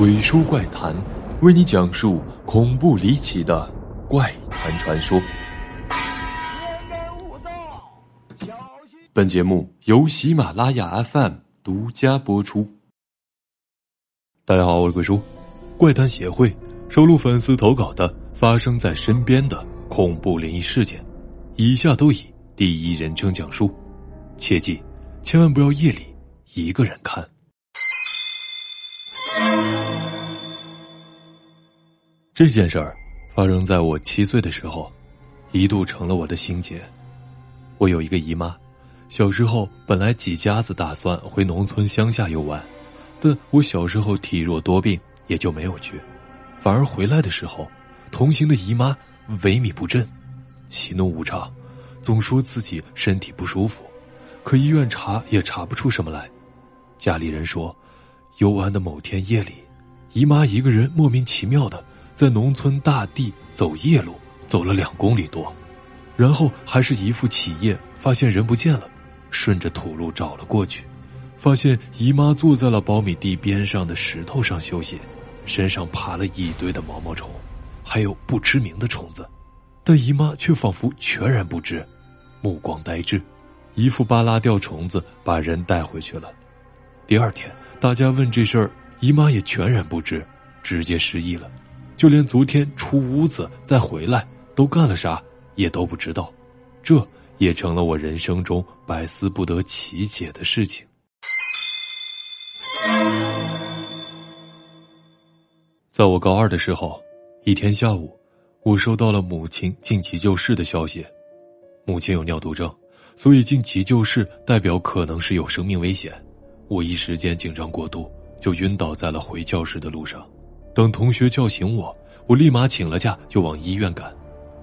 鬼叔怪谈，为你讲述恐怖离奇的怪谈传说。本节目由喜马拉雅 FM 独家播出。大家好，我是鬼叔，怪谈协会收录粉丝投稿的发生在身边的恐怖灵异事件，以下都以第一人称讲述，切记千万不要夜里一个人看。这件事儿发生在我七岁的时候，一度成了我的心结。我有一个姨妈，小时候本来几家子打算回农村乡下游玩，但我小时候体弱多病，也就没有去。反而回来的时候，同行的姨妈萎靡不振，喜怒无常，总说自己身体不舒服，可医院查也查不出什么来。家里人说，游玩的某天夜里，姨妈一个人莫名其妙的。在农村大地走夜路，走了两公里多，然后还是一副起夜，发现人不见了，顺着土路找了过去，发现姨妈坐在了苞米地边上的石头上休息，身上爬了一堆的毛毛虫，还有不知名的虫子，但姨妈却仿佛全然不知，目光呆滞，一副扒拉掉虫子把人带回去了。第二天大家问这事儿，姨妈也全然不知，直接失忆了。就连昨天出屋子再回来都干了啥，也都不知道，这也成了我人生中百思不得其解的事情。在我高二的时候，一天下午，我收到了母亲进急救室的消息，母亲有尿毒症，所以进急救室代表可能是有生命危险。我一时间紧张过度，就晕倒在了回教室的路上。等同学叫醒我，我立马请了假就往医院赶。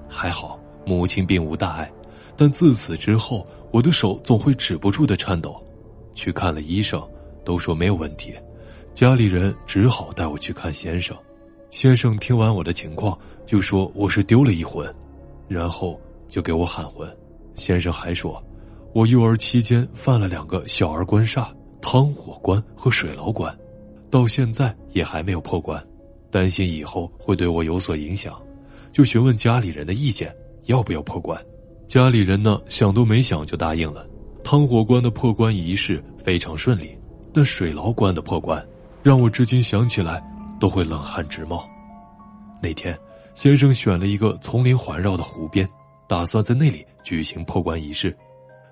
还好母亲并无大碍，但自此之后，我的手总会止不住的颤抖。去看了医生，都说没有问题。家里人只好带我去看先生。先生听完我的情况，就说我是丢了一魂，然后就给我喊魂。先生还说，我幼儿期间犯了两个小儿关煞，汤火关和水牢关，到现在也还没有破关。担心以后会对我有所影响，就询问家里人的意见，要不要破关。家里人呢，想都没想就答应了。汤火关的破关仪式非常顺利，但水牢关的破关，让我至今想起来都会冷汗直冒。那天，先生选了一个丛林环绕的湖边，打算在那里举行破关仪式。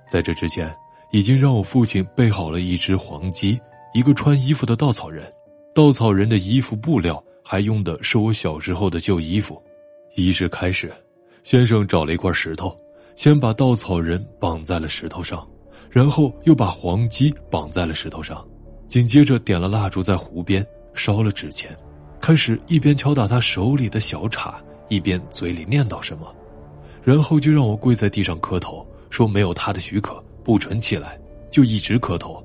在这之前，已经让我父亲备好了一只黄鸡，一个穿衣服的稻草人，稻草人的衣服布料。还用的是我小时候的旧衣服。仪式开始，先生找了一块石头，先把稻草人绑在了石头上，然后又把黄鸡绑在了石头上，紧接着点了蜡烛在湖边烧了纸钱，开始一边敲打他手里的小叉，一边嘴里念叨什么，然后就让我跪在地上磕头，说没有他的许可不准起来，就一直磕头。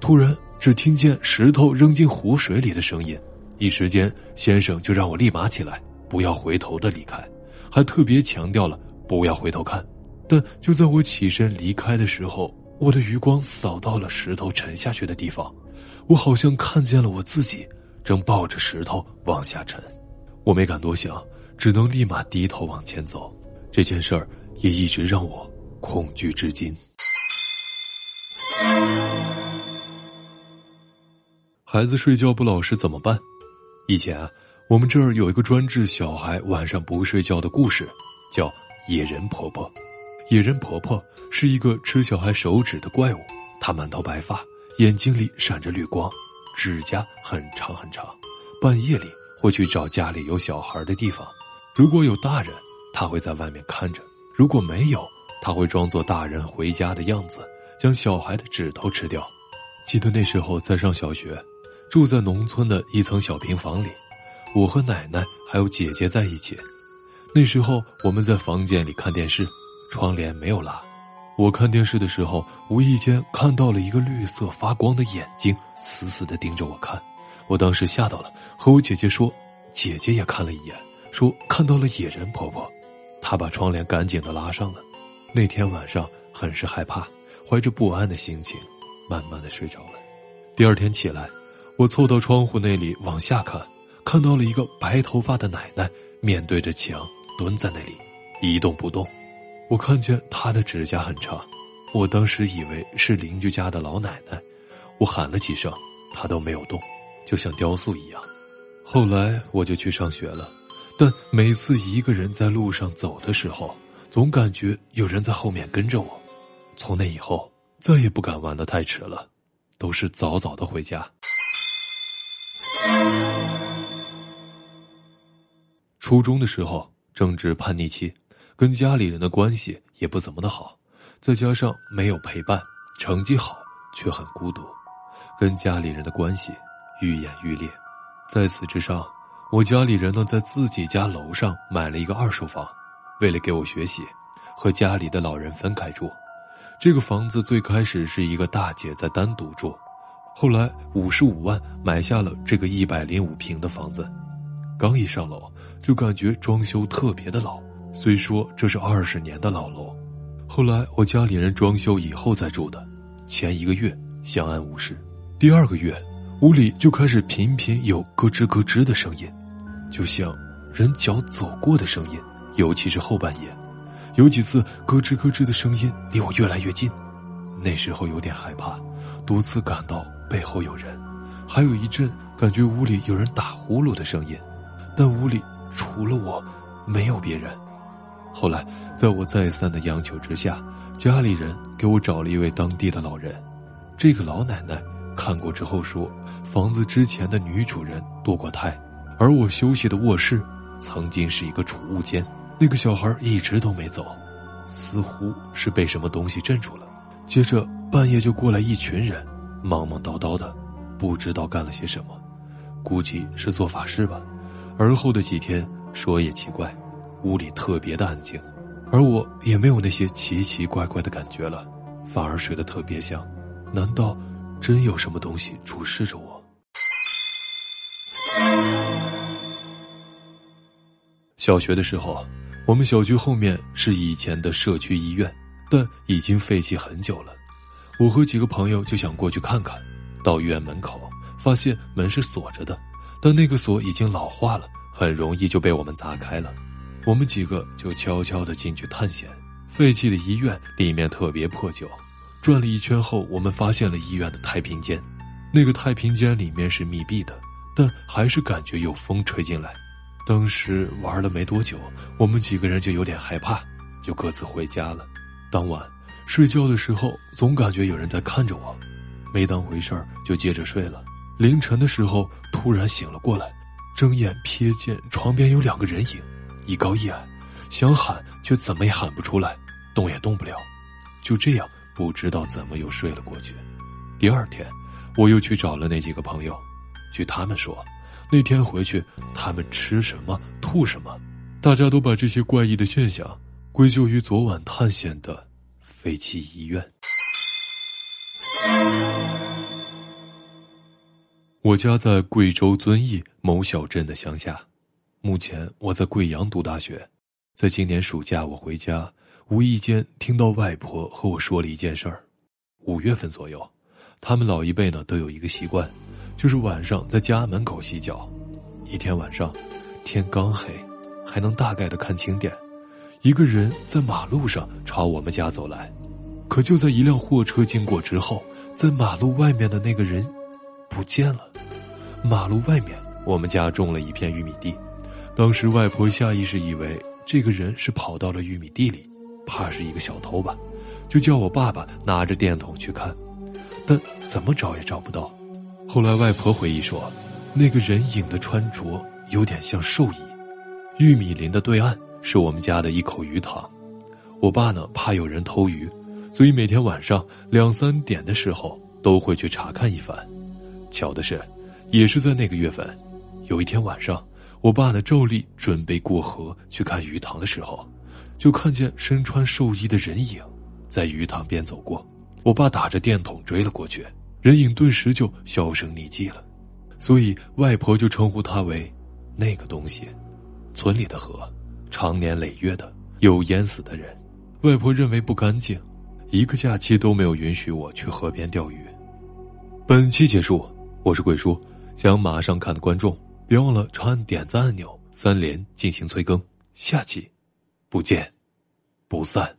突然，只听见石头扔进湖水里的声音。一时间，先生就让我立马起来，不要回头的离开，还特别强调了不要回头看。但就在我起身离开的时候，我的余光扫到了石头沉下去的地方，我好像看见了我自己正抱着石头往下沉。我没敢多想，只能立马低头往前走。这件事儿也一直让我恐惧至今。孩子睡觉不老实怎么办？以前啊，我们这儿有一个专治小孩晚上不睡觉的故事，叫“野人婆婆”。野人婆婆是一个吃小孩手指的怪物，她满头白发，眼睛里闪着绿光，指甲很长很长。半夜里会去找家里有小孩的地方，如果有大人，她会在外面看着；如果没有，她会装作大人回家的样子，将小孩的指头吃掉。记得那时候在上小学。住在农村的一层小平房里，我和奶奶还有姐姐在一起。那时候我们在房间里看电视，窗帘没有拉。我看电视的时候，无意间看到了一个绿色发光的眼睛，死死的盯着我看。我当时吓到了，和我姐姐说，姐姐也看了一眼，说看到了野人婆婆。她把窗帘赶紧的拉上了。那天晚上很是害怕，怀着不安的心情，慢慢的睡着了。第二天起来。我凑到窗户那里往下看，看到了一个白头发的奶奶面对着墙蹲在那里，一动不动。我看见她的指甲很长，我当时以为是邻居家的老奶奶，我喊了几声，她都没有动，就像雕塑一样。后来我就去上学了，但每次一个人在路上走的时候，总感觉有人在后面跟着我。从那以后，再也不敢玩的太迟了，都是早早的回家。初中的时候正值叛逆期，跟家里人的关系也不怎么的好，再加上没有陪伴，成绩好却很孤独，跟家里人的关系愈演愈烈。在此之上，我家里人呢在自己家楼上买了一个二手房，为了给我学习，和家里的老人分开住。这个房子最开始是一个大姐在单独住。后来五十五万买下了这个一百零五平的房子，刚一上楼就感觉装修特别的老。虽说这是二十年的老楼，后来我家里人装修以后再住的，前一个月相安无事，第二个月屋里就开始频频有咯吱咯吱的声音，就像人脚走过的声音，尤其是后半夜，有几次咯吱咯吱的声音离我越来越近，那时候有点害怕，多次感到。背后有人，还有一阵感觉屋里有人打呼噜的声音，但屋里除了我，没有别人。后来，在我再三的央求之下，家里人给我找了一位当地的老人。这个老奶奶看过之后说，房子之前的女主人堕过胎，而我休息的卧室曾经是一个储物间，那个小孩一直都没走，似乎是被什么东西镇住了。接着半夜就过来一群人。忙忙叨叨的，不知道干了些什么，估计是做法事吧。而后的几天，说也奇怪，屋里特别的安静，而我也没有那些奇奇怪怪的感觉了，反而睡得特别香。难道真有什么东西注视着我？小学的时候，我们小区后面是以前的社区医院，但已经废弃很久了。我和几个朋友就想过去看看，到医院门口发现门是锁着的，但那个锁已经老化了，很容易就被我们砸开了。我们几个就悄悄的进去探险。废弃的医院里面特别破旧，转了一圈后，我们发现了医院的太平间。那个太平间里面是密闭的，但还是感觉有风吹进来。当时玩了没多久，我们几个人就有点害怕，就各自回家了。当晚。睡觉的时候总感觉有人在看着我，没当回事儿就接着睡了。凌晨的时候突然醒了过来，睁眼瞥见床边有两个人影，一高一矮，想喊却怎么也喊不出来，动也动不了。就这样不知道怎么又睡了过去。第二天，我又去找了那几个朋友，据他们说，那天回去他们吃什么吐什么，大家都把这些怪异的现象归咎于昨晚探险的。废弃医院。我家在贵州遵义某小镇的乡下，目前我在贵阳读大学。在今年暑假，我回家，无意间听到外婆和我说了一件事儿。五月份左右，他们老一辈呢都有一个习惯，就是晚上在家门口洗脚。一天晚上，天刚黑，还能大概的看清点。一个人在马路上朝我们家走来，可就在一辆货车经过之后，在马路外面的那个人不见了。马路外面，我们家种了一片玉米地，当时外婆下意识以为这个人是跑到了玉米地里，怕是一个小偷吧，就叫我爸爸拿着电筒去看，但怎么找也找不到。后来外婆回忆说，那个人影的穿着有点像兽医。玉米林的对岸。是我们家的一口鱼塘，我爸呢怕有人偷鱼，所以每天晚上两三点的时候都会去查看一番。巧的是，也是在那个月份，有一天晚上，我爸呢照例准备过河去看鱼塘的时候，就看见身穿寿衣的人影在鱼塘边走过。我爸打着电筒追了过去，人影顿时就销声匿迹了，所以外婆就称呼他为那个东西。村里的河。长年累月的有淹死的人，外婆认为不干净，一个假期都没有允许我去河边钓鱼。本期结束，我是鬼叔。想马上看的观众，别忘了长按点赞按钮，三连进行催更。下期不见不散。